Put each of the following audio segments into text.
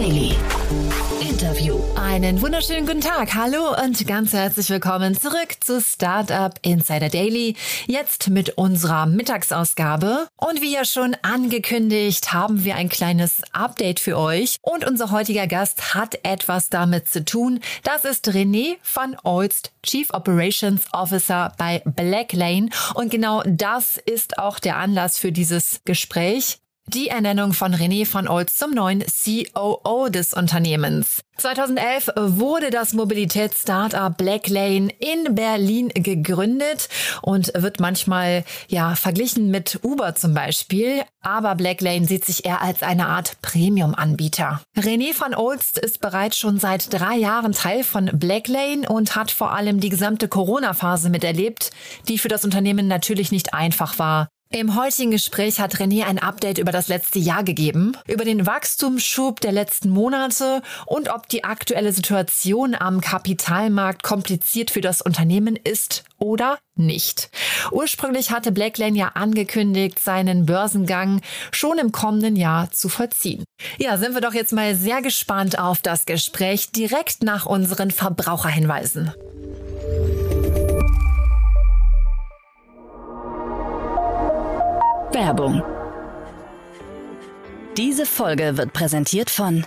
Daily. Interview. Einen wunderschönen guten Tag. Hallo und ganz herzlich willkommen zurück zu Startup Insider Daily. Jetzt mit unserer Mittagsausgabe. Und wie ja schon angekündigt, haben wir ein kleines Update für euch. Und unser heutiger Gast hat etwas damit zu tun. Das ist René van Olst, Chief Operations Officer bei Blacklane. Und genau das ist auch der Anlass für dieses Gespräch die Ernennung von René van Olst zum neuen COO des Unternehmens. 2011 wurde das Mobilitäts-Startup Blacklane in Berlin gegründet und wird manchmal ja verglichen mit Uber zum Beispiel. Aber Blacklane sieht sich eher als eine Art Premium-Anbieter. René van Olst ist bereits schon seit drei Jahren Teil von Blacklane und hat vor allem die gesamte Corona-Phase miterlebt, die für das Unternehmen natürlich nicht einfach war. Im heutigen Gespräch hat René ein Update über das letzte Jahr gegeben, über den Wachstumsschub der letzten Monate und ob die aktuelle Situation am Kapitalmarkt kompliziert für das Unternehmen ist oder nicht. Ursprünglich hatte Blacklane ja angekündigt, seinen Börsengang schon im kommenden Jahr zu vollziehen. Ja, sind wir doch jetzt mal sehr gespannt auf das Gespräch direkt nach unseren Verbraucherhinweisen. Werbung. Diese Folge wird präsentiert von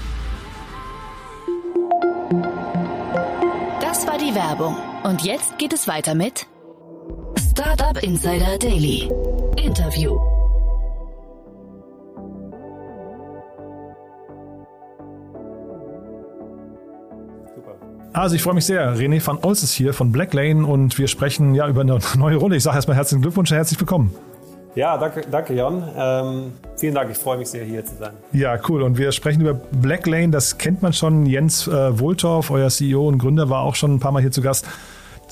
Das war die Werbung. Und jetzt geht es weiter mit Startup Insider Daily. Interview. Also ich freue mich sehr. René van Olst ist hier von Blacklane und wir sprechen ja über eine neue Rolle. Ich sage erstmal herzlichen Glückwunsch und herzlich willkommen. Ja, danke, danke Jan. Ähm, vielen Dank, ich freue mich sehr, hier zu sein. Ja, cool. Und wir sprechen über Blacklane, das kennt man schon. Jens äh, Wohltorf, euer CEO und Gründer, war auch schon ein paar Mal hier zu Gast.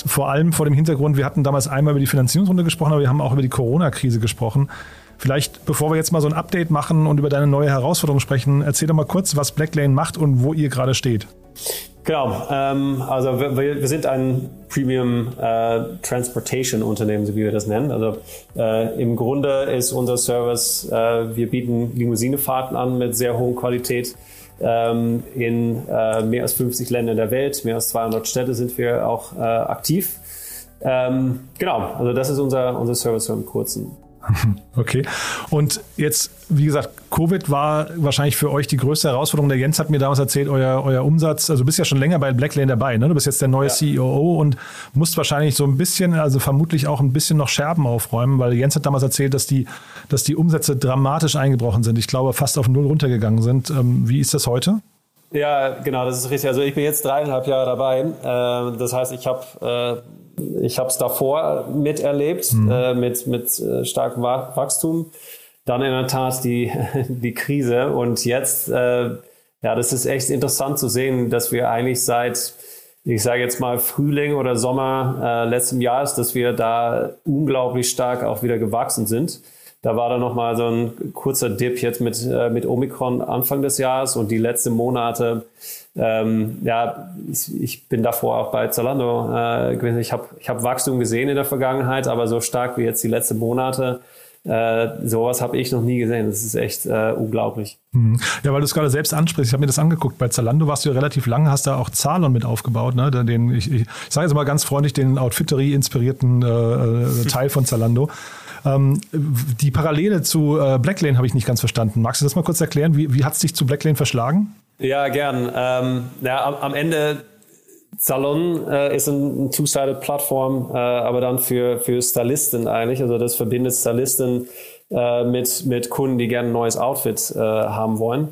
Vor allem vor dem Hintergrund, wir hatten damals einmal über die Finanzierungsrunde gesprochen, aber wir haben auch über die Corona-Krise gesprochen. Vielleicht, bevor wir jetzt mal so ein Update machen und über deine neue Herausforderung sprechen, erzähl doch mal kurz, was Blacklane macht und wo ihr gerade steht. Genau, ähm, also wir, wir, sind ein Premium äh, Transportation Unternehmen, so wie wir das nennen. Also äh, im Grunde ist unser Service, äh, wir bieten Limousinefahrten an mit sehr hoher Qualität. Ähm, in äh, mehr als 50 Ländern der Welt, mehr als 200 Städte sind wir auch äh, aktiv. Ähm, genau, also das ist unser, unser Service im Kurzen. Okay. Und jetzt, wie gesagt, Covid war wahrscheinlich für euch die größte Herausforderung. Der Jens hat mir damals erzählt, euer, euer Umsatz, also du bist ja schon länger bei Blacklane dabei, ne? Du bist jetzt der neue ja. CEO und musst wahrscheinlich so ein bisschen, also vermutlich auch ein bisschen noch Scherben aufräumen, weil Jens hat damals erzählt, dass die, dass die Umsätze dramatisch eingebrochen sind. Ich glaube, fast auf Null runtergegangen sind. Ähm, wie ist das heute? Ja, genau, das ist richtig. Also ich bin jetzt dreieinhalb Jahre dabei. Äh, das heißt, ich habe äh, ich habe es davor miterlebt, mhm. äh, mit, mit äh, starkem Wachstum. Dann in der Tat die, die Krise. Und jetzt, äh, ja, das ist echt interessant zu sehen, dass wir eigentlich seit, ich sage jetzt mal Frühling oder Sommer äh, letzten Jahres, dass wir da unglaublich stark auch wieder gewachsen sind. Da war dann nochmal so ein kurzer Dip jetzt mit, äh, mit Omikron Anfang des Jahres und die letzten Monate ähm, ja, ich, ich, bin davor auch bei Zalando äh, gewesen. Ich habe ich hab Wachstum gesehen in der Vergangenheit, aber so stark wie jetzt die letzten Monate, äh, sowas habe ich noch nie gesehen. Das ist echt äh, unglaublich. Mhm. Ja, weil du es gerade selbst ansprichst. Ich habe mir das angeguckt. Bei Zalando warst du ja relativ lange, hast da auch Zalon mit aufgebaut. Ne? Den, ich, ich, ich sage jetzt mal ganz freundlich, den Outfittery-inspirierten äh, äh Teil von Zalando. Ähm, die Parallele zu äh, Blacklane habe ich nicht ganz verstanden. Magst du das mal kurz erklären? Wie, wie hat es dich zu Blacklane verschlagen? Ja, gern. Ähm, ja, am, am Ende Salon äh, ist ein, Two-Sided-Plattform, äh, aber dann für, für Stylisten eigentlich. Also das verbindet Stylisten äh, mit, mit Kunden, die gerne ein neues Outfit äh, haben wollen.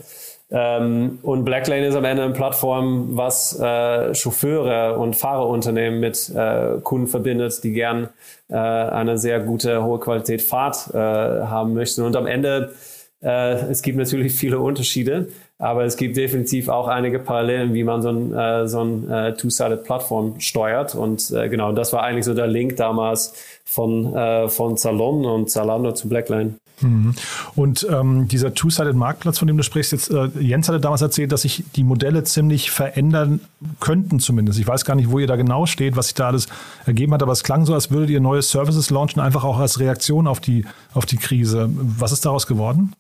Ähm, und Blacklane ist am Ende eine Plattform, was äh, Chauffeure und Fahrerunternehmen mit äh, Kunden verbindet, die gern äh, eine sehr gute, hohe Qualität Fahrt äh, haben möchten. Und am Ende, äh, es gibt natürlich viele Unterschiede, Aber es gibt definitiv auch einige Parallelen, wie man so ein, äh, so ein äh, Two-Sided-Plattform steuert. Und äh, genau, das war eigentlich so der Link damals von, äh, von Salon und Zalando zu Blackline. Mhm. Und ähm, dieser Two-Sided-Marktplatz, von dem du sprichst, jetzt, äh, Jens hatte damals erzählt, dass sich die Modelle ziemlich verändern könnten zumindest. Ich weiß gar nicht, wo ihr da genau steht, was sich da alles ergeben hat, aber es klang so, als würdet ihr neue Services launchen, einfach auch als Reaktion auf die, auf die Krise. Was ist daraus geworden?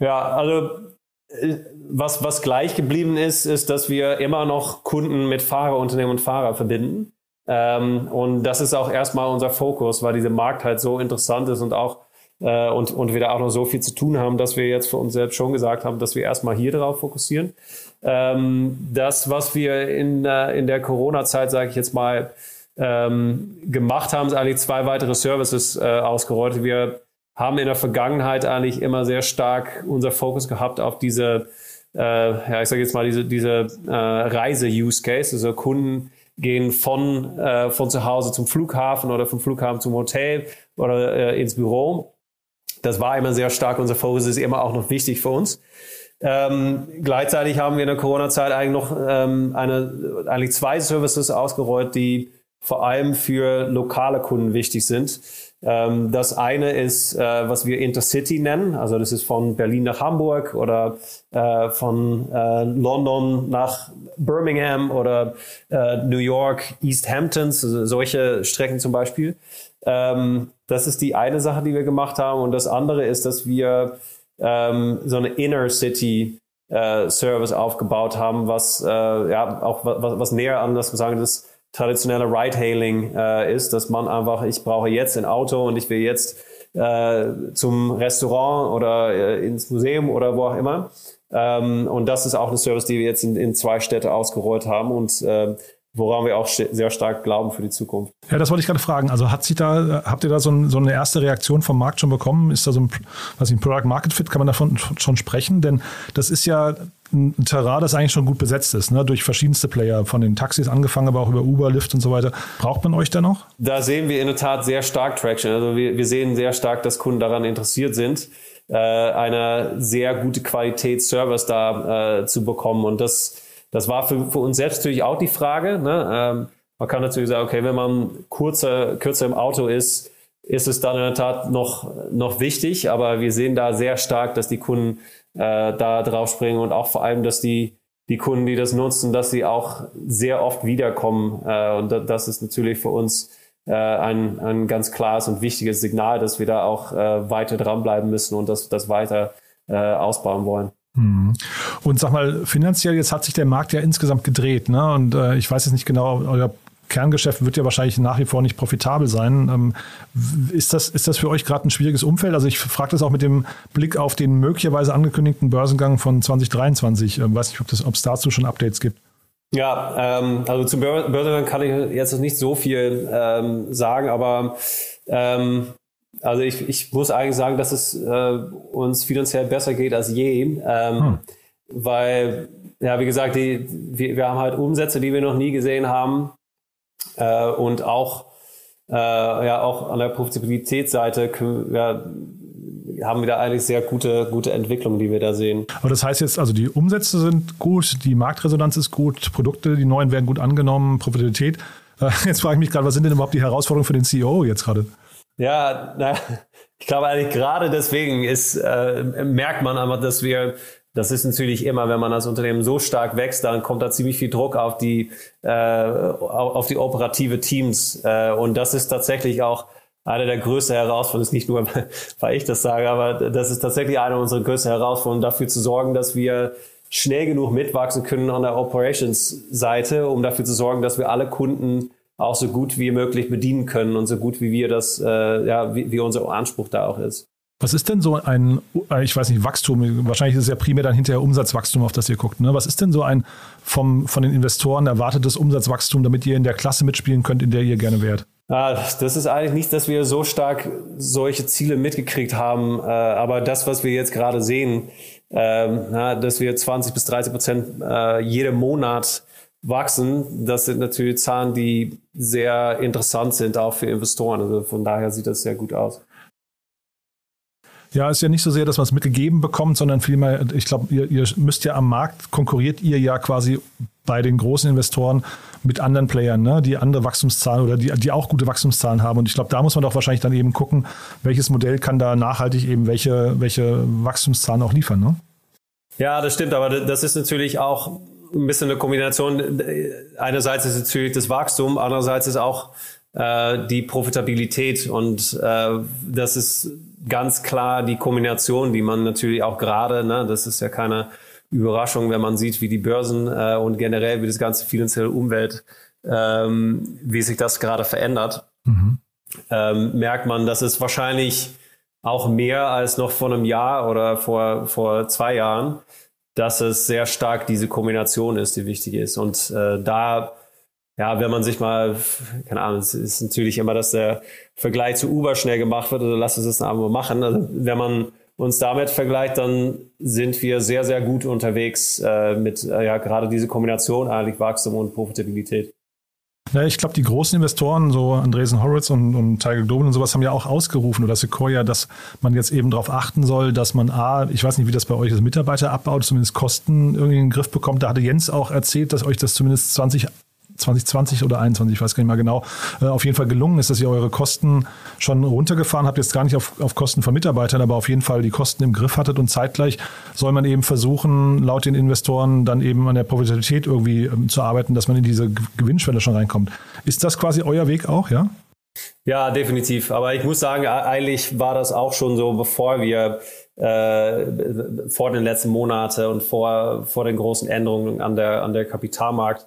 Ja, also äh, was, was gleich geblieben ist, ist, dass wir immer noch Kunden mit Fahrerunternehmen und Fahrer verbinden. Ähm, und das ist auch erstmal unser Fokus, weil dieser Markt halt so interessant ist und auch äh, und, und wir da auch noch so viel zu tun haben, dass wir jetzt für uns selbst schon gesagt haben, dass wir erstmal hier drauf fokussieren. Ähm, das, was wir in, äh, in der Corona-Zeit, sage ich jetzt mal, ähm, gemacht haben, ist eigentlich zwei weitere Services äh, ausgerollt. Wir haben in der Vergangenheit eigentlich immer sehr stark unser Fokus gehabt auf diese, äh, ja, ich sage jetzt mal, diese, diese äh, Reise-Use-Case. Also Kunden gehen von, äh, von zu Hause zum Flughafen oder vom Flughafen zum Hotel oder äh, ins Büro. Das war immer sehr stark unser Fokus, ist immer auch noch wichtig für uns. Ähm, gleichzeitig haben wir in der Corona-Zeit eigentlich noch ähm, eine, eigentlich zwei Services ausgerollt, die vor allem für lokale Kunden wichtig sind. Ähm, das eine ist, äh, was wir Intercity nennen. Also das ist von Berlin nach Hamburg oder äh, von äh, London nach Birmingham oder New York, East Hamptons, solche Strecken zum Beispiel. Ähm, das ist die eine Sache, die wir gemacht haben. Und das andere ist, dass wir ähm, so eine Inner City Service aufgebaut haben, was ja auch was, was näher an das sagen, das traditionelle Ride-Hailing äh, ist, dass man einfach, ich brauche jetzt ein Auto und ich will jetzt äh, zum Restaurant oder äh, ins Museum oder wo auch immer. Ähm, und das ist auch eine Service, die wir jetzt in, in zwei Städte ausgerollt haben und äh, woran wir auch sehr stark glauben für die Zukunft. Ja, das wollte ich gerade fragen. Also hat sich da, habt ihr da so, ein, so, eine erste Reaktion vom Markt schon bekommen? Ist da so ein, was ich, ein Product Market Fit, kann man davon schon sprechen? Denn das ist ja ein Terrain, das eigentlich schon gut besetzt ist, ne? durch verschiedenste Player, von den Taxis angefangen, aber auch über Uber, Lyft und so weiter. Braucht man euch da noch? Da sehen wir in der Tat sehr stark Traction. Also wir, wir sehen sehr stark, dass Kunden daran interessiert sind, äh, eine sehr gute Qualität Service da äh, zu bekommen. Und das das war für, für uns selbst natürlich auch die Frage. Ne? Ähm, man kann natürlich sagen, okay, wenn man kurzer, kürzer im Auto ist, ist es dann in der Tat noch, noch wichtig, aber wir sehen da sehr stark, dass die Kunden äh, da drauf springen und auch vor allem, dass die, die Kunden, die das nutzen, dass sie auch sehr oft wiederkommen. Äh, und das ist natürlich für uns äh, ein, ein ganz klares und wichtiges Signal, dass wir da auch äh, weiter dranbleiben müssen und das, das weiter äh, ausbauen wollen. Mhm. Und sag mal, finanziell, jetzt hat sich der Markt ja insgesamt gedreht, ne? Und äh, ich weiß jetzt nicht genau, euer Kerngeschäft wird ja wahrscheinlich nach wie vor nicht profitabel sein. Ähm, ist, das, ist das für euch gerade ein schwieriges Umfeld? Also ich frage das auch mit dem Blick auf den möglicherweise angekündigten Börsengang von 2023. Ich weiß nicht, ob es dazu schon Updates gibt. Ja, ähm, also zum Börsengang kann ich jetzt nicht so viel ähm, sagen, aber ähm, also ich, ich muss eigentlich sagen, dass es äh, uns finanziell besser geht als je, ähm, hm. weil, ja, wie gesagt, die, wir, wir haben halt Umsätze, die wir noch nie gesehen haben äh, und auch, äh, ja, auch an der Profitabilitätsseite ja, haben wir da eigentlich sehr gute, gute Entwicklungen, die wir da sehen. Aber das heißt jetzt, also die Umsätze sind gut, die Marktresonanz ist gut, Produkte, die neuen werden gut angenommen, Profitabilität. Äh, jetzt frage ich mich gerade, was sind denn überhaupt die Herausforderungen für den CEO jetzt gerade? Ja, na, ich glaube eigentlich gerade deswegen ist, äh, merkt man aber, dass wir, das ist natürlich immer, wenn man als Unternehmen so stark wächst, dann kommt da ziemlich viel Druck auf die, äh, auf die operative Teams. Äh, und das ist tatsächlich auch eine der größten Herausforderungen, ist nicht nur, weil ich das sage, aber das ist tatsächlich eine unserer größten Herausforderungen, dafür zu sorgen, dass wir schnell genug mitwachsen können an der Operations-Seite, um dafür zu sorgen, dass wir alle Kunden auch so gut wie möglich bedienen können und so gut wie wir das, äh, ja, wie, wie unser Anspruch da auch ist. Was ist denn so ein, äh, ich weiß nicht, Wachstum, wahrscheinlich ist es ja primär dann hinterher Umsatzwachstum, auf das ihr guckt. Ne? Was ist denn so ein vom, von den Investoren erwartetes Umsatzwachstum, damit ihr in der Klasse mitspielen könnt, in der ihr gerne wärt? Ah, das ist eigentlich nicht, dass wir so stark solche Ziele mitgekriegt haben, äh, aber das, was wir jetzt gerade sehen, ähm, dass wir 20 bis 30 Prozent äh, jeden Monat wachsen, das sind natürlich Zahlen, die sehr interessant sind, auch für Investoren. Also von daher sieht das sehr gut aus. Ja, ist ja nicht so sehr, dass man es mitgegeben bekommt, sondern vielmehr, ich glaube, ihr, ihr müsst ja am Markt, konkurriert ihr ja quasi bei den großen Investoren mit anderen Playern, ne, die andere Wachstumszahlen oder die, die auch gute Wachstumszahlen haben. Und ich glaube, da muss man doch wahrscheinlich dann eben gucken, welches Modell kann da nachhaltig eben welche, welche Wachstumszahlen auch liefern. Ne? Ja, das stimmt, aber das ist natürlich auch ein bisschen eine Kombination. Einerseits ist natürlich das Wachstum, andererseits ist auch äh, die Profitabilität und äh, das ist ganz klar die Kombination, die man natürlich auch gerade, ne, das ist ja keine Überraschung, wenn man sieht, wie die Börsen äh, und generell wie das ganze finanzielle Umwelt, ähm, wie sich das gerade verändert, mhm. ähm, merkt man, dass es wahrscheinlich auch mehr als noch vor einem Jahr oder vor, vor zwei Jahren, dass es sehr stark diese Kombination ist, die wichtig ist. Und äh, da, ja, wenn man sich mal, keine Ahnung, es ist natürlich immer, dass der Vergleich zu Uber schnell gemacht wird, oder lass es es einmal machen. Also, wenn man uns damit vergleicht, dann sind wir sehr, sehr gut unterwegs äh, mit äh, ja gerade diese Kombination eigentlich Wachstum und Profitabilität. Ja, ich glaube, die großen Investoren, so Andresen Horowitz und, und Tiger Global und sowas, haben ja auch ausgerufen oder Sequoia, dass man jetzt eben darauf achten soll, dass man A, ich weiß nicht, wie das bei euch ist, Mitarbeiter abbaut, zumindest Kosten irgendwie in den Griff bekommt. Da hatte Jens auch erzählt, dass euch das zumindest 20 2020 oder 21, ich weiß gar nicht mal genau, äh, auf jeden Fall gelungen ist, dass ihr eure Kosten schon runtergefahren habt, jetzt gar nicht auf, auf Kosten von Mitarbeitern, aber auf jeden Fall die Kosten im Griff hattet und zeitgleich soll man eben versuchen, laut den Investoren dann eben an der Profitabilität irgendwie ähm, zu arbeiten, dass man in diese Gewinnschwelle schon reinkommt. Ist das quasi euer Weg auch, ja? Ja, definitiv. Aber ich muss sagen, eigentlich war das auch schon so, bevor wir äh, vor den letzten Monaten und vor, vor den großen Änderungen an der, an der Kapitalmarkt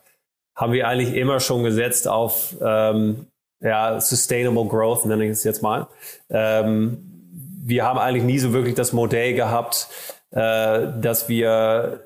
haben wir eigentlich immer schon gesetzt auf ähm, ja, Sustainable Growth, nenne ich es jetzt mal. Ähm, wir haben eigentlich nie so wirklich das Modell gehabt, äh, dass wir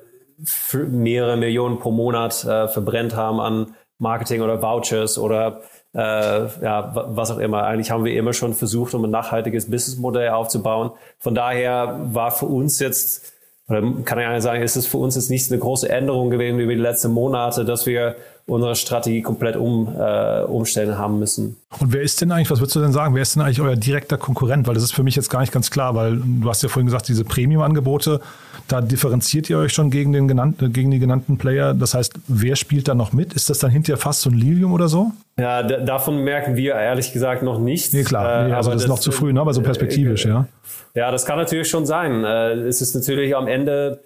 mehrere Millionen pro Monat äh, verbrennt haben an Marketing oder Vouchers oder äh, ja, was auch immer. Eigentlich haben wir immer schon versucht, um ein nachhaltiges Businessmodell aufzubauen. Von daher war für uns jetzt, oder kann ich eigentlich sagen, ist es für uns jetzt nicht eine große Änderung gewesen über die letzten Monate, dass wir unsere Strategie komplett um, äh, umstellen haben müssen. Und wer ist denn eigentlich, was würdest du denn sagen, wer ist denn eigentlich euer direkter Konkurrent? Weil das ist für mich jetzt gar nicht ganz klar, weil du hast ja vorhin gesagt, diese Premium-Angebote, da differenziert ihr euch schon gegen, den genannten, gegen die genannten Player. Das heißt, wer spielt da noch mit? Ist das dann hinterher fast so ein Lilium oder so? Ja, davon merken wir ehrlich gesagt noch nichts. Nee, klar, nee, also das, das, ist noch zu früh, ne? aber so perspektivisch, äh, ja. Ja, das kann natürlich schon sein. Äh, es ist natürlich am Ende,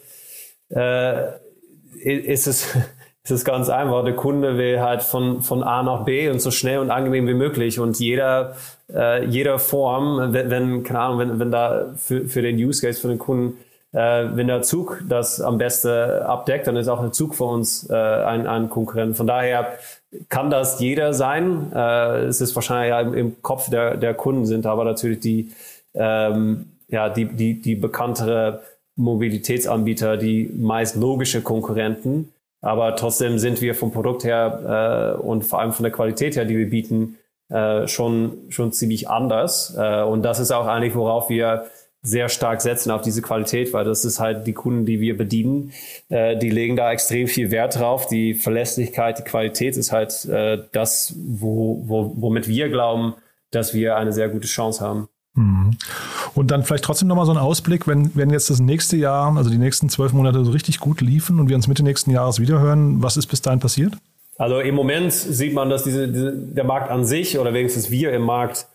äh, ist es es ist ganz einfach. Der Kunde will halt von, von A nach B und so schnell und angenehm wie möglich. Und jeder, äh, jeder Form, wenn, wenn, keine Ahnung, wenn, wenn da für, für den Use Case, für den Kunden, äh, wenn der Zug das am besten abdeckt, dann ist auch der Zug für uns äh, ein, ein Konkurrent. Von daher kann das jeder sein. Äh, es ist wahrscheinlich ja im, im Kopf der, der Kunden sind aber natürlich die, ähm, ja, die, die, die bekanntere Mobilitätsanbieter, die meist logische Konkurrenten. Aber trotzdem sind wir vom Produkt her äh, und vor allem von der Qualität her, die wir bieten, äh, schon, schon ziemlich anders. Äh, und das ist auch eigentlich, worauf wir sehr stark setzen auf diese Qualität, weil das ist halt die Kunden, die wir bedienen, äh, die legen da extrem viel Wert drauf. Die Verlässlichkeit, die Qualität ist halt äh, das, wo, wo, womit wir glauben, dass wir eine sehr gute Chance haben. Mhm. Und dann vielleicht trotzdem nochmal so ein Ausblick, wenn, wenn jetzt das nächste Jahr, also die nächsten zwölf Monate so richtig gut liefen und wir uns Mitte nächsten Jahres wiederhören, was ist bis dahin passiert? Also im Moment sieht man, dass diese, diese der Markt an sich oder wenigstens wir im Markt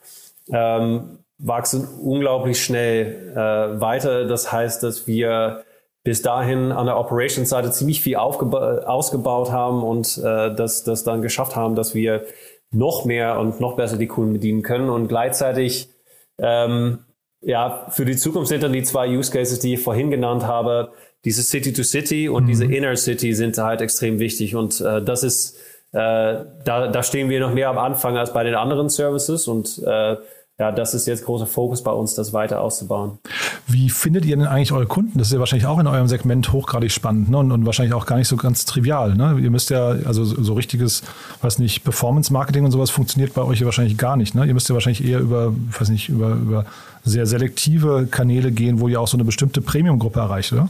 ähm, wachsen unglaublich schnell äh, weiter. Das heißt, dass wir bis dahin an der Operations-Seite ziemlich viel ausgebaut haben und äh, das, das dann geschafft haben, dass wir noch mehr und noch besser die Kunden bedienen können und gleichzeitig ähm, ja, für die Zukunft sind dann die zwei Use Cases, die ich vorhin genannt habe. Diese City to City und mhm. diese Inner City sind halt extrem wichtig. Und äh, das ist, äh, da, da stehen wir noch mehr am Anfang als bei den anderen Services und äh, ja, das ist jetzt großer Fokus bei uns, das weiter auszubauen. Wie findet ihr denn eigentlich eure Kunden? Das ist ja wahrscheinlich auch in eurem Segment hochgradig spannend ne? und, und, wahrscheinlich auch gar nicht so ganz trivial. Ne? Ihr müsst ja, also so richtiges, weiß nicht, Performance-Marketing und sowas funktioniert bei euch ja wahrscheinlich gar nicht. Ne? Ihr müsst ja wahrscheinlich eher über, weiß nicht, über, über sehr selektive Kanäle gehen, wo ihr auch so eine bestimmte Premium-Gruppe erreicht, oder?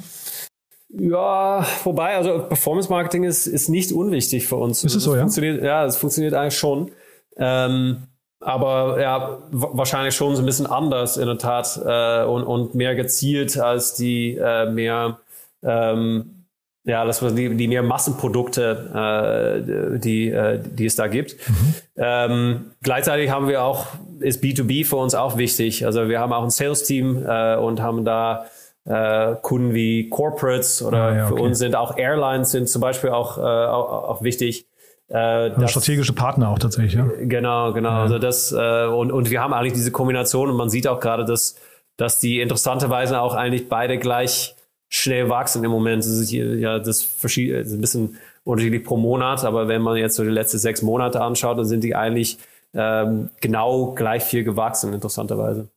Ja, wobei, also Performance Marketing ist, ist nicht unwichtig für uns. Ist es so, ja? Ja, es funktioniert eigentlich schon. Ähm, aber ja, wahrscheinlich schon so ein bisschen anders in der Tat äh, und, und mehr gezielt als die äh, mehr ähm, ja, das die, die mehr Massenprodukte, äh, die, äh, die es da gibt. Mhm. Ähm, gleichzeitig haben wir auch, ist B2B für uns auch wichtig. Also wir haben auch ein Sales-Team äh, und haben da äh, Kunden wie Corporates oder ah, ja, okay. für uns sind auch Airlines sind zum Beispiel auch, auch, auch wichtig. Äh, also strategische Partner auch tatsächlich, ja. Genau, genau. Ja. Also das, äh, und, und wir haben eigentlich diese Kombination und man sieht auch gerade, dass, dass die interessanterweise auch eigentlich beide gleich schnell wachsen im Moment. Das ist ja das verschiedene, ein bisschen unterschiedlich pro Monat, aber wenn man jetzt so die letzten sechs Monate anschaut, dann sind die eigentlich ähm, genau gleich viel gewachsen, interessanterweise.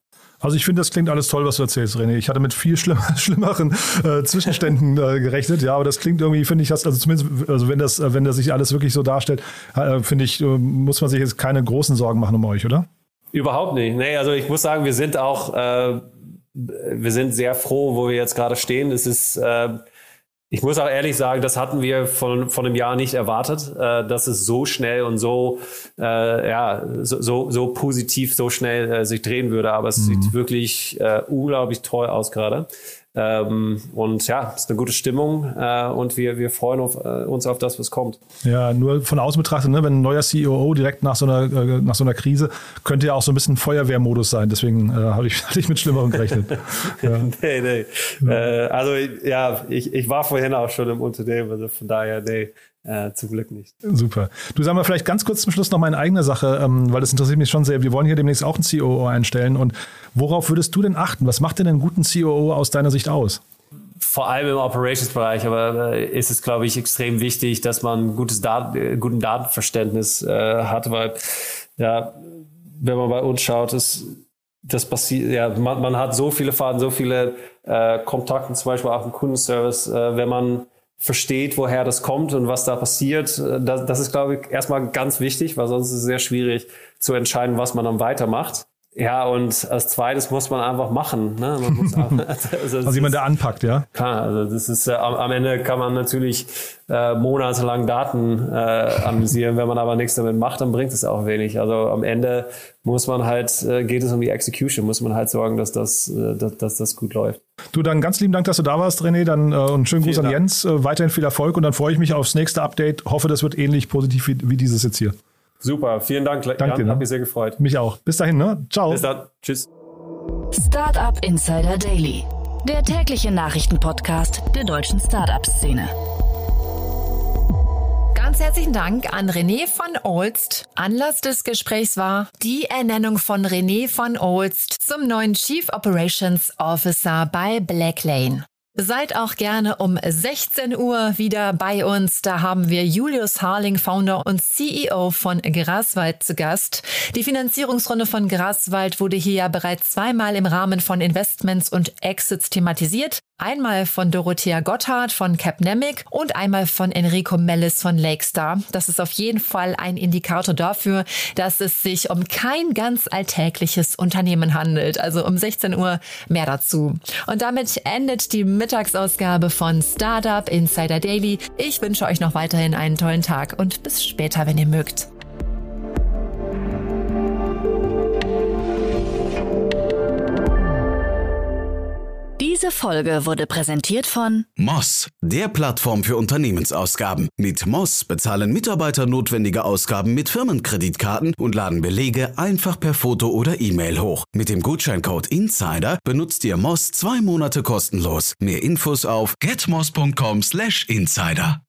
Also ich finde, das klingt alles toll, was du erzählst, René. Ich hatte mit viel schlimm, schlimmeren äh, Zwischenständen äh, gerechnet, ja, aber das klingt irgendwie, finde ich, also zumindest, also wenn das, wenn das sich alles wirklich so darstellt, äh, finde ich, äh, muss man sich jetzt keine großen Sorgen machen um euch, oder? Überhaupt nicht. Nee, also ich muss sagen, wir sind auch äh, wir sind sehr froh, wo wir jetzt gerade stehen. Es ist, äh, ich muss auch ehrlich sagen, das hatten wir von, von einem Jahr nicht erwartet, äh, dass es so schnell und so, äh, ja, so, so, so positiv, so schnell äh, sich drehen würde. Aber es mhm. sieht wirklich äh, unglaublich toll aus gerade. Ähm, und ja, es ist eine gute Stimmung äh, und wir, wir freuen auf, äh, uns auf das, was kommt. Ja, nur von außen betrachtet, ne, wenn ein neuer CEO direkt nach so einer, äh, nach so einer Krise, könnte ja auch so ein bisschen Feuerwehrmodus sein. Deswegen äh, hatte ich, hatte ich mit Schlimmerem gerechnet. ja. nee, nee. Ja. Äh, also ja, ich, ich war vorhin auch schon im Unternehmen, also von daher, nee. Äh, zum Glück nicht. Super. Du sag mal vielleicht ganz kurz zum Schluss noch mal eine eigene Sache, ähm, weil das interessiert mich schon sehr. Wir wollen hier demnächst auch einen COO einstellen. Und worauf würdest du denn achten? Was macht denn einen guten COO aus deiner Sicht aus? Vor allem im Operations-Bereich, aber äh, ist es, glaube ich, extrem wichtig, dass man gutes Dat äh, guten Datenverständnis äh, hat, weil ja, wenn man bei uns schaut, ist das passiert, ja, man, man hat so viele Fahrten, so viele äh, Kontakte, zum Beispiel auch im Kundenservice, äh, wenn man versteht, woher das kommt und was da passiert. Das, das ist, glaube ich, erstmal ganz wichtig, weil sonst ist es sehr schwierig zu entscheiden, was man dann weitermacht. Ja, und als zweites muss man einfach machen. Ne? Man muss also, also jemand, der anpackt, ja? Klar, also das ist äh, am, Ende kann man natürlich äh, monatelang Daten äh, analysieren. Wenn man aber nichts damit macht, dann bringt es auch wenig. Also am Ende muss man halt, äh, geht es um die Execution, muss man halt sorgen, dass das, äh, dass, dass das gut läuft. Du, dann ganz lieben Dank, dass du da warst, René. Dann äh, und schönen Gruß an Jens. Äh, weiterhin viel Erfolg und dann freue ich mich aufs nächste Update. Hoffe, das wird ähnlich positiv wie, wie dieses jetzt hier. Super, vielen Dank. Danke Jan, dir. Ne? Hat mich sehr gefreut. Mich auch. Bis dahin, ne? Ciao. Bis dann. Tschüss. Startup Insider Daily, der tägliche Nachrichtenpodcast der deutschen Startup-Szene. Ganz herzlichen Dank an René von Olst. Anlass des Gesprächs war die Ernennung von René von Olst zum neuen Chief Operations Officer bei Blacklane. Seid auch gerne um 16 Uhr wieder bei uns. Da haben wir Julius Harling, Founder und CEO von Graswald zu Gast. Die Finanzierungsrunde von Graswald wurde hier ja bereits zweimal im Rahmen von Investments und Exits thematisiert. Einmal von Dorothea Gotthard von Capnemic und einmal von Enrico Mellis von Lakestar. Das ist auf jeden Fall ein Indikator dafür, dass es sich um kein ganz alltägliches Unternehmen handelt. Also um 16 Uhr mehr dazu. Und damit endet die Mittagsausgabe von Startup Insider Daily. Ich wünsche euch noch weiterhin einen tollen Tag und bis später, wenn ihr mögt. Diese Folge wurde präsentiert von Moss, der Plattform für Unternehmensausgaben. Mit Moss bezahlen Mitarbeiter notwendige Ausgaben mit Firmenkreditkarten und laden Belege einfach per Foto oder E-Mail hoch. Mit dem Gutscheincode Insider benutzt ihr Moss zwei Monate kostenlos. Mehr Infos auf getmoss.com/insider.